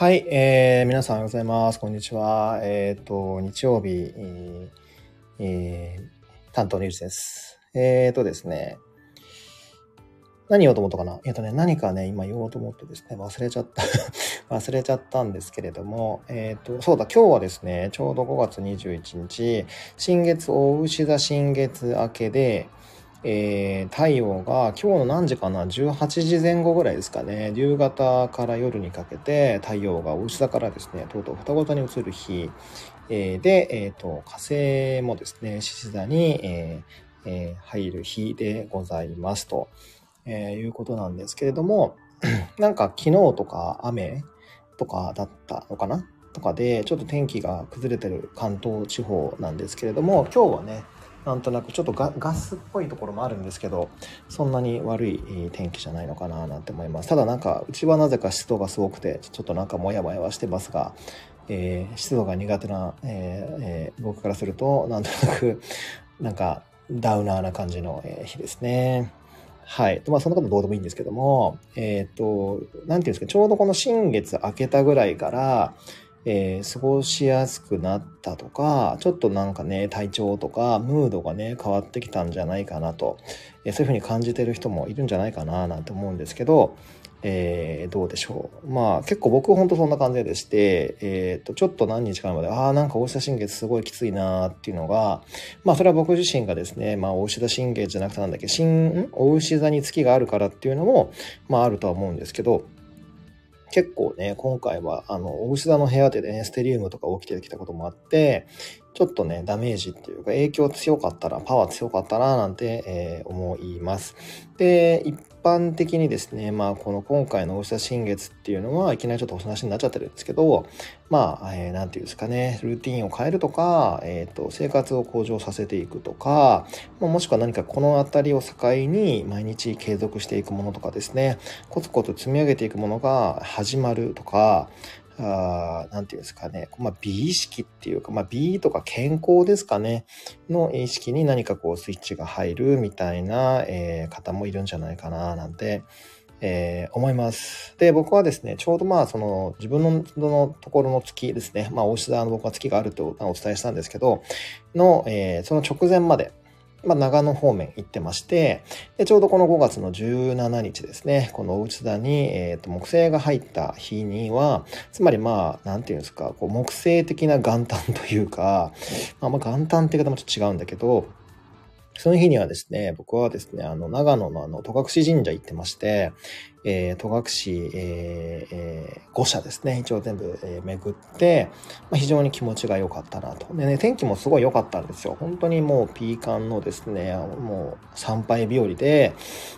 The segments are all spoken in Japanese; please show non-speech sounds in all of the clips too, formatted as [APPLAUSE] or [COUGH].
はい、えー、皆さんおはようございます。こんにちは。えっ、ー、と、日曜日、えー、えー、担当のゆうです。えっ、ー、とですね、何言おうと思ったかな？えっ、とね、何かね、今言おうと思ってですね、忘れちゃった [LAUGHS] 忘れちゃったんですけれども、えっ、と、そうだ、今日はですね、ちょうど5月21日、新月、大牛座新月明けで、えー、太陽が今日の何時かな？18時前後ぐらいですかね。夕方から夜にかけて太陽がお牛座からですねとうとう双子座に移る日、えー、で、えーと、火星もですね獅子座に、えーえー、入る日でございますと、えー、いうことなんですけれども [CLEARS THROAT] なんか昨日とか雨とかだったのかな？とかでちょっと天気が崩れてる関東地方なんですけれども今日はねなんとなくちょっとガスっぽいところもあるんですけどそんなに悪い天気じゃないのかななんて思いますただなんかうちはなぜか湿度がすごくてちょっとなんかモヤモヤはしてますが、えー、湿度が苦手な、えーえー、僕からするとなんとなくなんかダウナーな感じの日ですね。はい。まあ、そんなことどうでもいいんですけども、えっ、ー、と、なんていうんですか、ちょうどこの新月明けたぐらいから、えー、過ごしやすくなったとか、ちょっとなんかね、体調とか、ムードがね、変わってきたんじゃないかなと、えー、そういうふうに感じてる人もいるんじゃないかな、なんて思うんですけど、えー、どうでしょう。まあ結構僕ほんとそんな感じでして、えっ、と、ちょっと何日かまで、ああ、なんか大下神経すごいきついなーっていうのが、まあそれは僕自身がですね、まあ大下神経じゃなくてなんだっけ、新、大牛座に月があるからっていうのも、まああるとは思うんですけど、結構ね、今回は、あの、大牛座の部屋でね、ステリウムとか起きてきたこともあって、ちょっとね、ダメージっていうか、影響強かったら、パワー強かったな、なんて、えー、思います。で、一般的にですね、まあ、この今回の大下新月っていうのは、いきなりちょっとお話になっちゃってるんですけど、まあ、えー、なんていうんですかね、ルーティンを変えるとか、えっ、ー、と、生活を向上させていくとか、もしくは何かこの辺りを境に毎日継続していくものとかですね、コツコツ積み上げていくものが始まるとか、あなんていうんですかね、まあ、美意識っていうか、まあ、美とか健康ですかね、の意識に何かこうスイッチが入るみたいな、えー、方もいるんじゃないかな、なんて、えー、思います。で、僕はですね、ちょうどまあ、その、自分ののところの月ですね、まあ、大志田の僕は月があるとお伝えしたんですけど、の、えー、その直前まで、まあ、長野方面行ってまして、でちょうどこの5月の17日ですね、この内田に、えーと、木星が入った日には、つまりまあ、なんていうんですか、こう木星的な元旦というか、まあ、まあ元旦って言い方もちょっと違うんだけど、その日にはですね、僕はですね、あの、長野のあの、戸隠神社行ってまして、え、戸隠、えーえー、5社ですね、一応全部、えー、巡って、まあ、非常に気持ちが良かったなと。でね、天気もすごい良かったんですよ。本当にもうピーカンのですね、もう参拝日和で、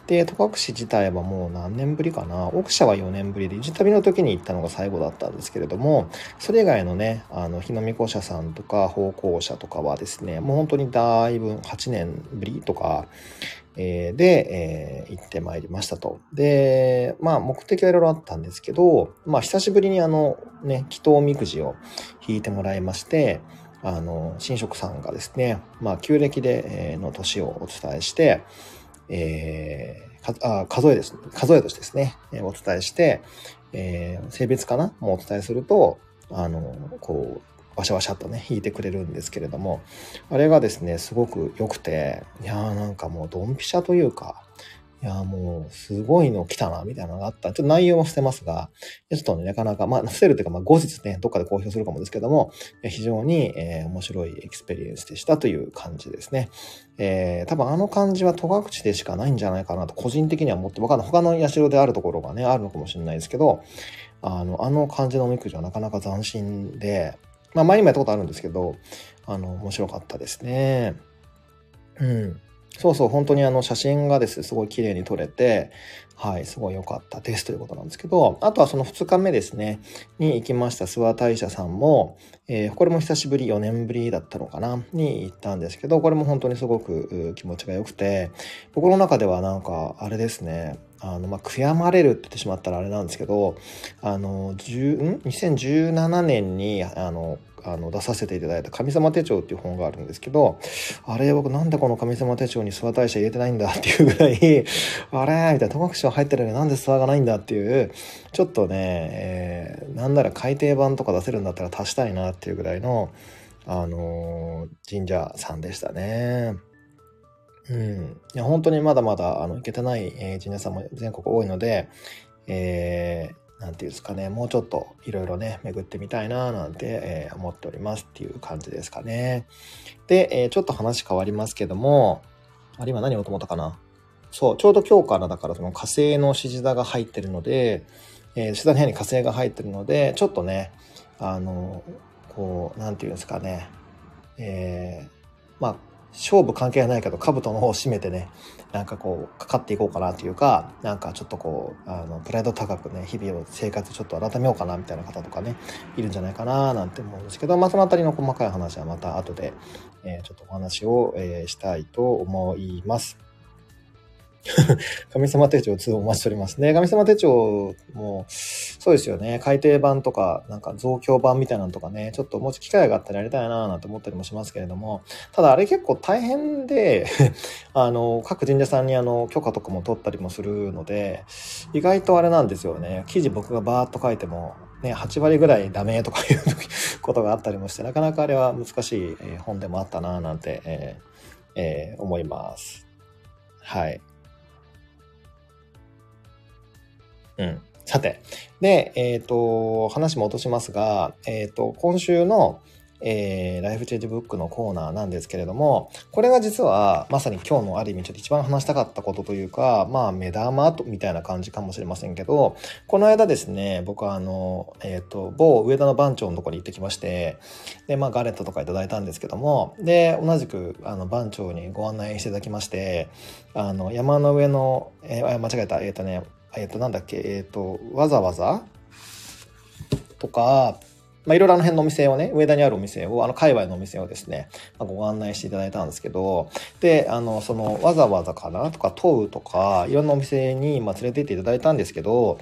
で、戸隠自体はもう何年ぶりかな、奥社は4年ぶりで、一旅の時に行ったのが最後だったんですけれども、それ以外のね、あの、日の見校舎さんとか、方向者とかはですね、もう本当にだいぶ8年ぶりとか、え、で、えー、行ってまいりましたと。で、まあ目的はいろいろあったんですけど、まあ久しぶりにあのね、祈祷みくじを引いてもらいまして、あの、神職さんがですね、まあ旧暦で、の年をお伝えして、えー、数えです、ね数え年ですね、お伝えして、えー、性別かな？もお伝えすると、あの、こう、ワシャワシャとね、弾いてくれるんですけれども、あれがですね、すごく良くて、いやーなんかもうドンピシャというか、いやーもうすごいの来たな、みたいなのがあった。ちょっと内容も伏せますが、ちょっとね、なかなか、まあ、伏せるというか、まあ、後日ね、どっかで公表するかもですけども、非常に、えー、面白いエクスペリエンスでしたという感じですね。えー、多分あの感じは戸隠でしかないんじゃないかなと、個人的には思って、わかんない。他の社であるところがね、あるのかもしれないですけど、あの、あの感じのおみくじはなかなか斬新で、まあ前にもやったことあるんですけど、あの、面白かったですね。うん。そうそう、本当にあの写真がですね、すごい綺麗に撮れて、はい、すごい良かったですということなんですけど、あとはその2日目ですね、に行きました諏訪大社さんも、えー、これも久しぶり、4年ぶりだったのかな、に行ったんですけど、これも本当にすごく気持ちが良くて、僕の中ではなんか、あれですね、あの、まあ、悔やまれるって言ってしまったらあれなんですけど、あの、10ん？2017年に、あの、あの出させていただいた神様手帳っていう本があるんですけど、あれ僕なんでこの神様手帳に諏訪大社入れてないんだっていうぐらい、[LAUGHS] あれみたいな、戸隠は入ってるのになんで諏訪がないんだっていう、ちょっとね、えー、なんなら改訂版とか出せるんだったら足したいなっていうぐらいの、あのー、神社さんでしたね。うん。いや、本当にまだまだ、あの、行けてない、えー、神社さんも全国多いので、えー、なんていうんですかね、もうちょっといろいろね、巡ってみたいな、なんて、えー、思っておりますっていう感じですかね。で、えー、ちょっと話変わりますけども、あれ今何をと思ったかな？そう、ちょうど今日からだからその火星の指示座が入ってるので、えー、指示座の部屋に火星が入ってるので、ちょっとね、あの、こう、なんていうんですかね、えー、まあ、勝負関係ないけど、兜の方を締めてね、なんかこう、かかっていこうかなというか、なんかちょっとこう、あの、プライド高くね、日々を生活ちょっと改めようかなみたいな方とかね、いるんじゃないかななんて思うんですけど、まあそのあたりの細かい話はまた後で、えー、ちょっとお話を、えー、したいと思います。[LAUGHS] 神様手帳2お待ちしておりますね。神様手帳も、そうですよね。改訂版とか、なんか増強版みたいなのとかね、ちょっともう機会があったらやりたいなぁなんて思ったりもしますけれども、ただあれ結構大変で [LAUGHS] あの、各神社さんにあの、許可とかも取ったりもするので、意外とあれなんですよね。記事僕がバーっと書いても、ね、8割ぐらいダメとかいうことがあったりもして、なかなかあれは難しい本でもあったなぁなんて、えーえー、思います。はい。うん。さて。で、えっ、ー、と、話戻しますが、えっ、ー、と、今週の、えー、ライフチェンジブックのコーナーなんですけれども、これが実はまさに今日のある意味ちょっと一番話したかったことというか、まあ目玉とみたいな感じかもしれませんけど、この間ですね、僕はあの、えっ、ー、と、某上田の番長のところに行ってきまして、で、まあガレットとかいただいたんですけども、で、同じくあの番長にご案内していただきまして、あの、山の上の、えー、間違えた、えっ、ー、とね、えっ、と、なんだっけ、えっ、と、わざわざ？とか、まあ、いろいろあの辺のお店をね、上田にあるお店を、あの、界隈のお店をですね、まあ、ご案内していただいたんですけど、で、あの、その、わざわざかな？とか、問うとか、いろんなお店に、まあ、連れて行っていただいたんですけど、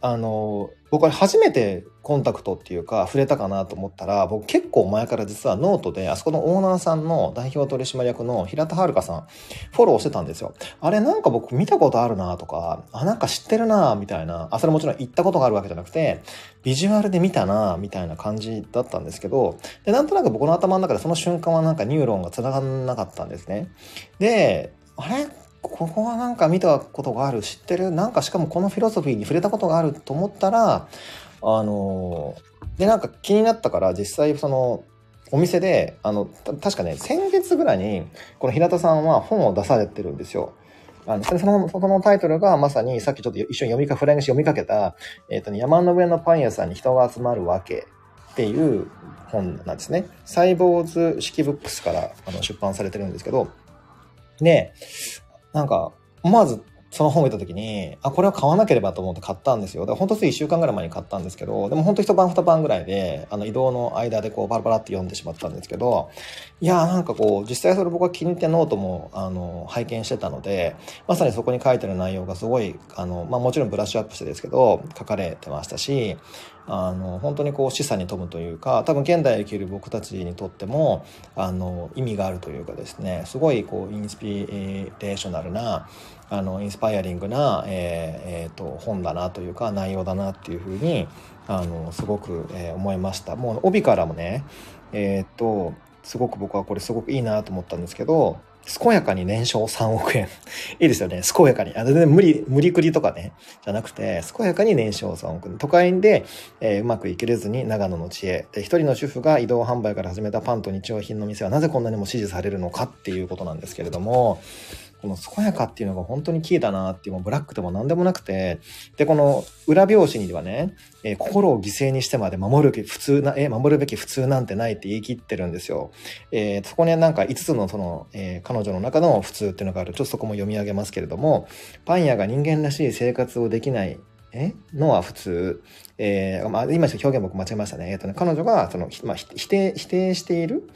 あの、僕は初めてコンタクトっていうか触れたかなと思ったら僕結構前から実はノートであそこのオーナーさんの代表取締役の平田はる香さんフォローしてたんですよ。あれなんか僕見たことあるなとか、あ、なんか知ってるなみたいな、あ、それもちろん行ったことがあるわけじゃなくて、ビジュアルで見たなみたいな感じだったんですけど、で、なんとなく僕の頭の中でその瞬間はなんかニューロンが繋がんなかったんですね。で、あれここはなんか見たことがある、知ってる、なんかしかもこのフィロソフィーに触れたことがあると思ったら、あの、で、なんか気になったから実際その、お店で、あの、確かね、先月ぐらいに、この平田さんは本を出されてるんですよ。あの、その、そのタイトルがまさにさっきちょっと一緒に読みか、フライングして読みかけた、えっ、ー、とね、山の上のパン屋さんに人が集まるわけっていう本なんですね。サイボウズ式ブックスからあの出版されてるんですけど、で、なんか、思わずその本を見た時に、あ、これは買わなければと思って買ったんですよ。だから本当つい1週間ぐらい前に買ったんですけど、でも本当一晩二晩ぐらいで、あの移動の間でこうバラバラって読んでしまったんですけど、いやーなんかこう、実際それ僕は気に入ってノートも、あの、拝見してたので、まさにそこに書いてる内容がすごい、あの、まあもちろんブラッシュアップしてですけど、書かれてましたし、あの、本当にこう示唆に富むというか、多分現代生きる僕たちにとっても、あの、意味があるというかですね、すごいこう、インスピレーショナルな、あの、インスパイアリングな、えー、えー、と、本だなというか、内容だなっていうふうに、あの、すごく、えー、思いました。もう、帯からもね、えっ、と、すごく僕はこれすごくいいなと思ったんですけど、健やかに年商3億円。[LAUGHS] いいですよね。健やかに。あ全然無理、無理くりとかね、じゃなくて、健やかに年商3億円。都会で、えー、うまくいけれずに長野の知恵。で、一人の主婦が移動販売から始めたパンと日用品の店はなぜこんなにも支持されるのかっていうことなんですけれども、この健やかっていうのが本当にキーだなっていう、ブラックでも何でもなくて、で、この裏表紙にはね、えー、心を犠牲にしてまで守るべき普通な、えー、守るべき普通なんてないって言い切ってるんですよ。えー、そこになんか5つのその、え彼女の中の普通っていうのがある。ちょっとそこも読み上げますけれども、パン屋が人間らしい生活をできないえのは普通。えー、まあ、今表現僕間違えましたね。えっ、とね、彼女が、その、まあ、否定、否定している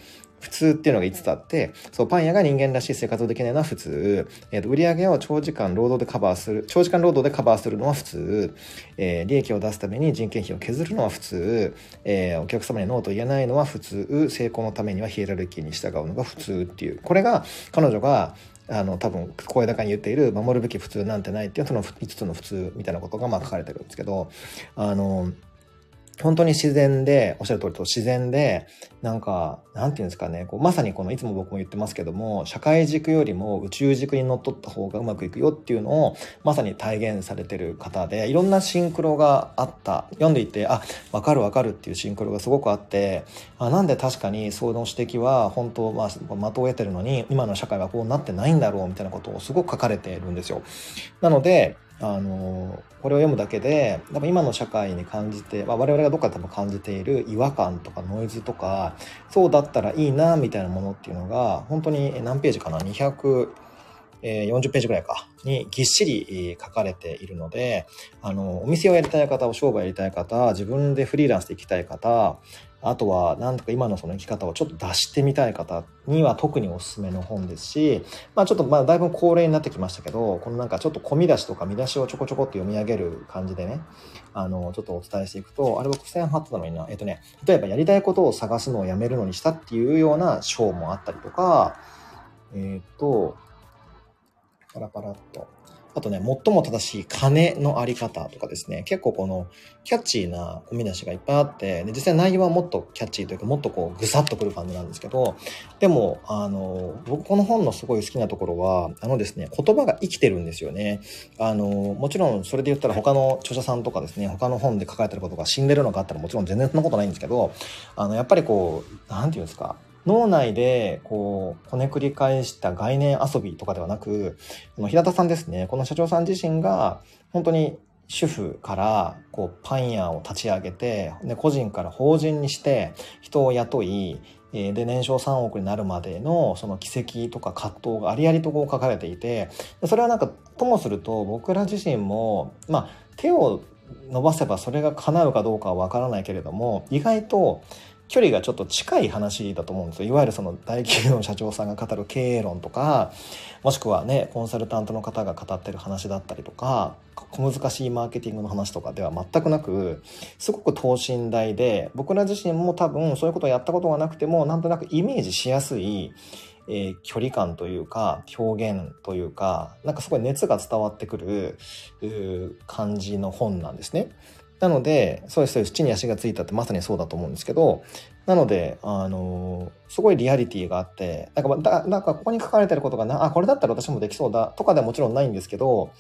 普通っていうのが5つあって、そう、パン屋が人間らしい生活をできないのは普通、えー、と売上を長時間労働でカバーする、長時間労働でカバーするのは普通、えー、利益を出すために人件費を削るのは普通、えー、お客様にノーと言えないのは普通、成功のためにはヒエラルキーに従うのが普通っていう、これが彼女があの多分声高に言っている守るべき普通なんてないっていうその5つの普通みたいなことがまあ書かれてるんですけどあの本当に自然で、おっしゃる通りと自然で、なんか、なんていうんですかね、こうまさにこの、いつも僕も言ってますけども、社会軸よりも宇宙軸に乗っ取った方がうまくいくよっていうのを、まさに体現されてる方で、いろんなシンクロがあった。読んでいて、あ、わかるわかるっていうシンクロがすごくあって、あなんで確かにその指摘は、本当、まあ、的を得てるのに、今の社会はこうなってないんだろうみたいなことをすごく書かれてるんですよ。なので、あのこれを読むだけで多分今の社会に感じて、まあ、我々がどっかで多分感じている違和感とかノイズとかそうだったらいいなみたいなものっていうのが本当に何ページかな？200 240ページぐらいかにぎっしり書かれているのであのお店をやりたい方お商売やりたい方自分でフリーランスで行きたい方あとは、なんとか今のその生き方をちょっと出してみたい方には特におすすめの本ですし、まあちょっとまあだいぶ高齢になってきましたけど、このなんかちょっと込み出しとか見出しをちょこちょこって読み上げる感じでね、あの、ちょっとお伝えしていくと、あれ僕付箋貼ってたのにな、えっとね、例えばやりたいことを探すのをやめるのにしたっていうような章もあったりとか、えっ、と、パラパラっと。あとね、最も正しい金のあり方とかですね、結構このキャッチーな込み出しがいっぱいあって、で実際内容はもっとキャッチーというか、もっとこうぐさっとくる感じなんですけど、でも、あの、僕この本のすごい好きなところは、あのですね、言葉が生きてるんですよね。あの、もちろんそれで言ったら他の著者さんとかですね、他の本で書かれてることが死んでるのかあったらもちろん全然そんなことないんですけど、あの、やっぱりこう、なんていうんですか、脳内でこうこねくり返した概念遊びとかではなく平田さんですね。この社長さん自身が本当に主婦からこうパン屋を立ち上げてで個人から法人にして人を雇いで年商3億になるまでのその軌跡とか葛藤がありありとこう書かれていてそれはなんかともすると僕ら自身もまあ手を伸ばせばそれが叶うかどうかはわからないけれども意外と距離がちょっと近い話だと思うんですよいわゆるその大企業の社長さんが語る経営論とかもしくはねコンサルタントの方が語ってる話だったりとか小難しいマーケティングの話とかでは全くなくすごく等身大で僕ら自身も多分そういうことをやったことがなくてもなんとなくイメージしやすいえー、距離感というか表現というかなんかすごい熱が伝わってくる感じの本なんですね。なので、そうです、そうです。地に足がついたってまさにそうだと思うんですけど、なので、あのすごいリアリティがあって、なんか、だなんかここに書かれてることがな、あ、これだったら私もできそうだとかではもちろんないんですけど、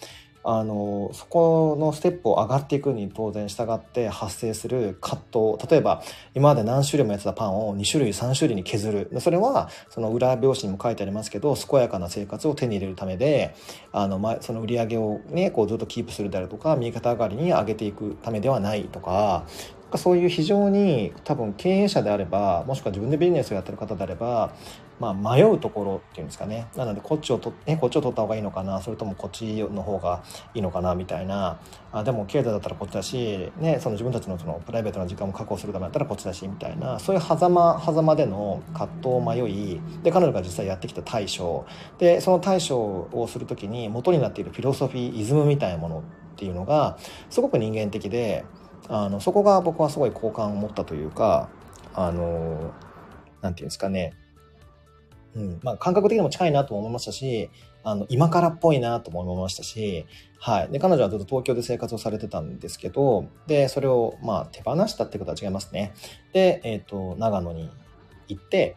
あのそこのステップを上がっていくに当然従って発生する葛藤例えば今まで何種類もやってたパンを2種類3種類に削る。それはその裏表紙にも書いてありますけど健やかな生活を手に入れるためであの、ま、その売り上げをねこうずっとキープするであるとか右肩上がりに上げていくためではないとかそういう非常に多分経営者であればもしくは自分でビジネスをやってる方であればまあ、迷うところっていうんですかね。なのでこっちをと、ね、こっちを取った方がいいのかな。それともこっちの方がいいのかなみたいな。あでも経済だったらこっちだし、ね、その自分たちのそのプライベートな時間も確保するためだったらこっちだしみたいな。そういう狭間狭間での葛藤を迷いで彼女が実際やってきた対処。でその対処をする時に元になっているフィロソフィーイズムみたいなものっていうのがすごく人間的であのそこが僕はすごい好感を持ったというかあのなんていうんですかね。うん。まあ、感覚的にも近いなと思いましたし、あの、今からっぽいなとも思いましたし、はい。で、彼女はずっと東京で生活をされてたんですけど、で、それを、まあ、手放したってことは違いますね。で、えっ、ー、と、長野に行って、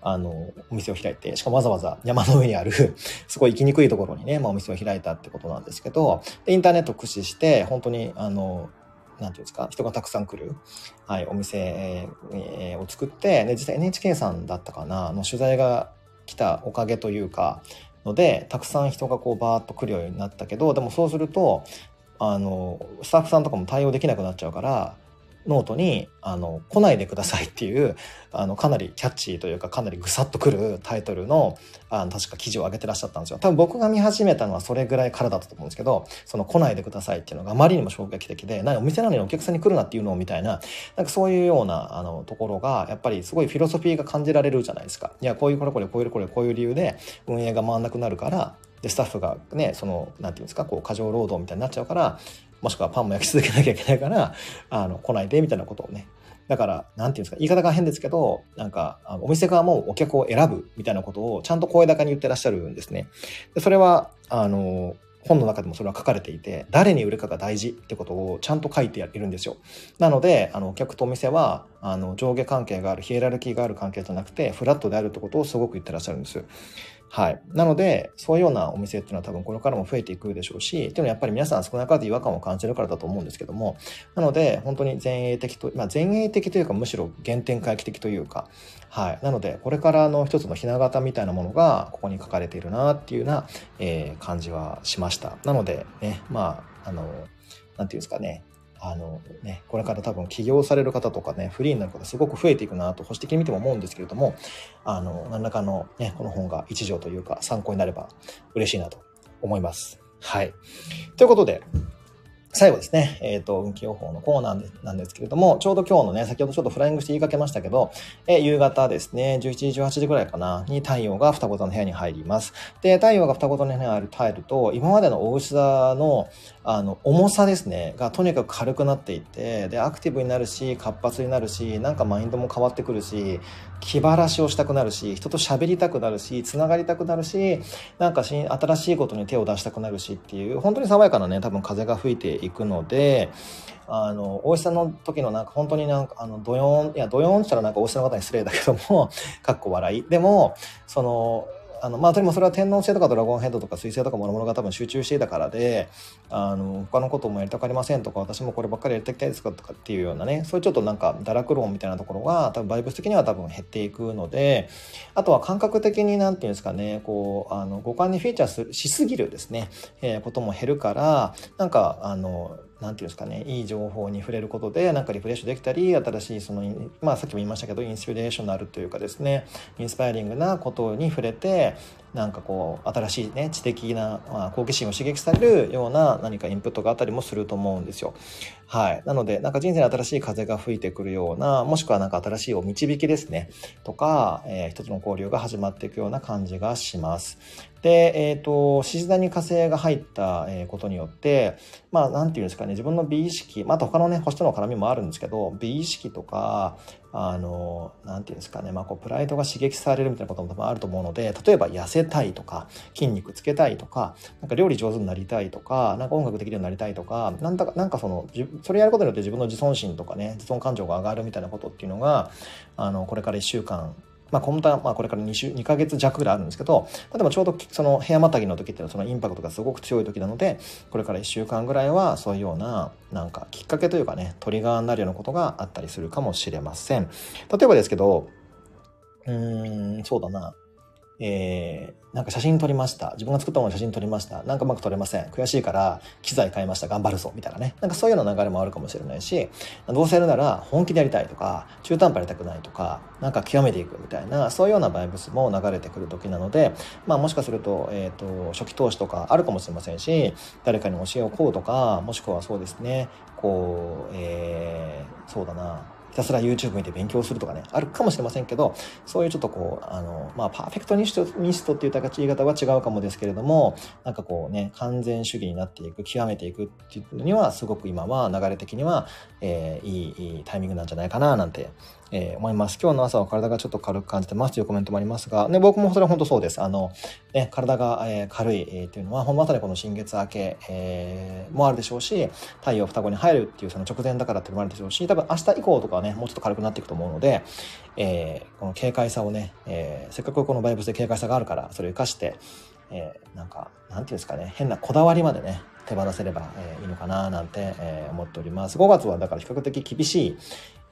あの、お店を開いて、しかもわざわざ山の上にある [LAUGHS] すごい行きにくいところにね、まあ、お店を開いたってことなんですけど、で、インターネットを駆使して、本当に、あの、ていうんですか、人がたくさん来る、はい、お店、えを作って、で、実際 NHK さんだったかな、の取材が来たおかげというか、ので、たくさん人がこうバーッと来るようになったけど、でもそうすると、あの、スタッフさんとかも対応できなくなっちゃうから、ノートに、あの、来ないでくださいっていう、あの、かなりキャッチーというか、かなりぐさっとくるタイトルの、あの、確か記事を上げてらっしゃったんですよ。多分僕が見始めたのはそれぐらいからだったと思うんですけど、その来ないでくださいっていうのがあまりにも衝撃的で、なお店なのにお客さんに来るなっていうのみたいな、なんかそういうような、あの、ところが、やっぱりすごいフィロソフィーが感じられるじゃないですか。いや、こういうこれこれ、こういうこれ、こういう理由で運営が回んなくなるから、で、スタッフがね、その、なんていうんですか、こう、過剰労働みたいになっちゃうから、もしくはパンも焼き続けなきゃいけないから、[LAUGHS] あの、来ないで、みたいなことをね。だから、なんていうんですか、言い方が変ですけど、なんか、お店側もお客を選ぶみたいなことをちゃんと声高に言ってらっしゃるんですね。でそれは、あの、本の中でもそれは書かれていて、誰に売るかが大事ってことをちゃんと書いているんですよ。なので、あの、お客とお店は、あの、上下関係がある、ヒエラルキーがある関係じゃなくて、フラットであるってことをすごく言ってらっしゃるんです。はい。なので、そういうようなお店っていうのは多分これからも増えていくでしょうし、っていうのはやっぱり皆さん少なからず違和感を感じるからだと思うんですけども、なので、本当に前衛的と、まあ前衛的というかむしろ原点回帰的というか、はい。なので、これからの一つのひな形みたいなものがここに書かれているなっていうような、えー、感じはしました。なので、ね、まあ、あの、なんていうんですかね、あのね、これから多分起業される方とかね、フリーになる方すごく増えていくなと保守的に見ても思うんですけれども、あの、何らかのね、この本が一条というか参考になれば嬉しいなと思います。はい。ということで、最後ですね、えっ、ー、と、運気予報のコーナーなんですけれども、ちょうど今日のね、先ほどちょっとフライングして言いかけましたけど、え夕方ですね、11時、18時ぐらいかな、に太陽が双子座の部屋に入ります。で、太陽が双子座の部屋に入ると、今までの大牛座の、あの、重さですね、がとにかく軽くなっていって、で、アクティブになるし、活発になるし、なんかマインドも変わってくるし、気晴らしをしたくなるし、人と喋りたくなるし、繋がりたくなるし、なんか新しいことに手を出したくなるしっていう、本当に爽やかなね、多分風が吹いていくので、あの、大石さんの時のなんか本当になんか、あの、ドヨーン、いや、ドヨーンって言ったらなんか大石さんの方に失礼だけども、[LAUGHS] かっこ笑い。でも、その、あの、まあ、でもそれは天皇星とかドラゴンヘッドとか水星とか諸々が多分集中していたからで、あの、他のこともやりたくありませんとか、私もこればっかりやりたきたいですかとかっていうようなね、そういうちょっとなんか堕落論みたいなところが多分バイブス的には多分減っていくので、あとは感覚的になんていうんですかね、こう、あの、五感にフィーチャーしすぎるですね、えー、ことも減るから、なんか、あの、なんていうんですかね、いい情報に触れることで、なんかリフレッシュできたり、新しいその、まあさっきも言いましたけど、インスピレーショナルというかですね、インスパイリングなことに触れて、なんかこう、新しいね、知的な、まあ、好奇心を刺激されるような何かインプットがあったりもすると思うんですよ。はい。なので、なんか人生に新しい風が吹いてくるような、もしくはなんか新しいお導きですね、とか、えー、一つの交流が始まっていくような感じがします。で、えっ、ー、と、獅子座に火星が入ったことによって、まあ、なんていうんですかね、自分の美意識、まあ、あ他のね、星との絡みもあるんですけど、美意識とか、あの、なんていうんですかね、まあ、こう、プライドが刺激されるみたいなことも多分あると思うので、例えば痩せたいとか、筋肉つけたいとか、なんか料理上手になりたいとか、なんか音楽できるようになりたいとか、なんだか、なんかその、それやることによって自分の自尊心とかね、自尊感情が上がるみたいなことっていうのが、あの、これから1週間、まあ、本当はまあこれから2週、2ヶ月弱ぐらいあるんですけど、まあ、でもちょうどその部屋またぎの時っていうのはそのインパクトがすごく強い時なので、これから1週間ぐらいはそういうような、なんかきっかけというかね、トリガーになるようなことがあったりするかもしれません。例えばですけど、うーん、そうだな。えー、なんか写真撮りました。自分が作ったもの写真撮りました。なんかうまく撮れません。悔しいから機材買いました。頑張るぞ。みたいなね。なんかそういうような流れもあるかもしれないし、どうせやるなら本気でやりたいとか、中途半端やりたくないとか、なんか極めていくみたいな、そういうようなバイブスも流れてくる時なので、まあもしかすると、えっ、ー、と、初期投資とかあるかもしれませんし、誰かに教えをこうとか、もしくはそうですね、こう、えー、そうだな、ひたすら YouTube 見て勉強するとかね、あるかもしれませんけど、そういうちょっとこう、あの、まあ、パーフェクトニストニストっていう言い方は違うかもですけれども、なんかこうね、完全主義になっていく、極めていくっていうのには、すごく今は流れ的には、えー、いい、いいタイミングなんじゃないかな、なんてえー、思います。今日の朝は体がちょっと軽く感じてますというコメントもありますが、ね、僕もそれは本当そうです。あの、ね、体が、えー、軽い、えー、っていうのは、ほんまさにこの新月明け、えー、もあるでしょうし、太陽双子に入るっていうその直前だからっていうのもあるでしょうし、多分明日以降とかはね、もうちょっと軽くなっていくと思うので、えー、この軽快さをね、えー、せっかくこのバイブスで軽快さがあるから、それを活かして、えー、なんか、なんていうんですかね、変なこだわりまでね、手放せれば、えー、いいのかななんて、えー、思っております。5月はだから比較的厳しい、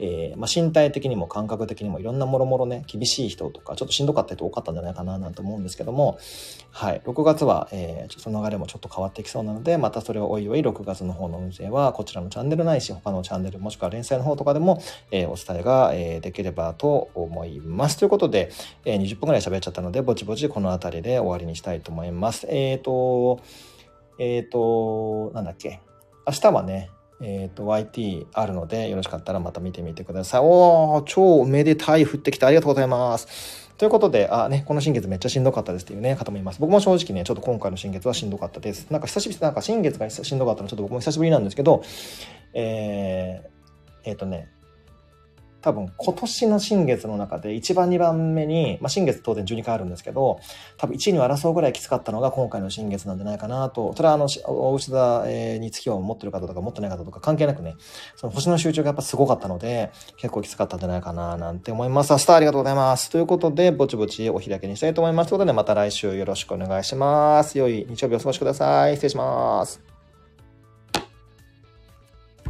えー、まあ、身体的にも感覚的にもいろんなもろもろね、厳しい人とか、ちょっとしんどかった人多かったんじゃないかななんて思うんですけども、はい、6月は、えー、その流れもちょっと変わってきそうなので、またそれをおいおい6月の方の運勢は、こちらのチャンネルないし、他のチャンネル、もしくは連載の方とかでも、え、お伝えが、え、できればと思います。ということで、え、20分くらい喋っちゃったので、ぼちぼちこの辺りで終わりにしたいと思います。えっ、と、えっ、ー、と、なんだっけ？明日はね、えっ、ー、と、YT あるので、よろしかったらまた見てみてください。おー、超めでたい降ってきてありがとうございます。ということで、あ、ね、この新月めっちゃしんどかったですっていうね、方もいます。僕も正直ね、ちょっと今回の新月はしんどかったです。なんか久しぶり、なんか新月がしんどかったのちょっと僕も久しぶりなんですけど、えー、えっ、ー、とね、多分今年の新月の中で1番2番目に、まあ、新月当然12回あるんですけど、多分1位に争うぐらいきつかったのが今回の新月なんじゃないかなと、それはあの、お牛座に月を持ってる方とか持ってない方とか関係なくね、その星の集中がやっぱすごかったので、結構きつかったんじゃないかななんて思います。明日ありがとうございます。ということで、ぼちぼちお開きにしたいと思います。ということで、また来週よろしくお願いします。良い日曜日お過ごしください。失礼します。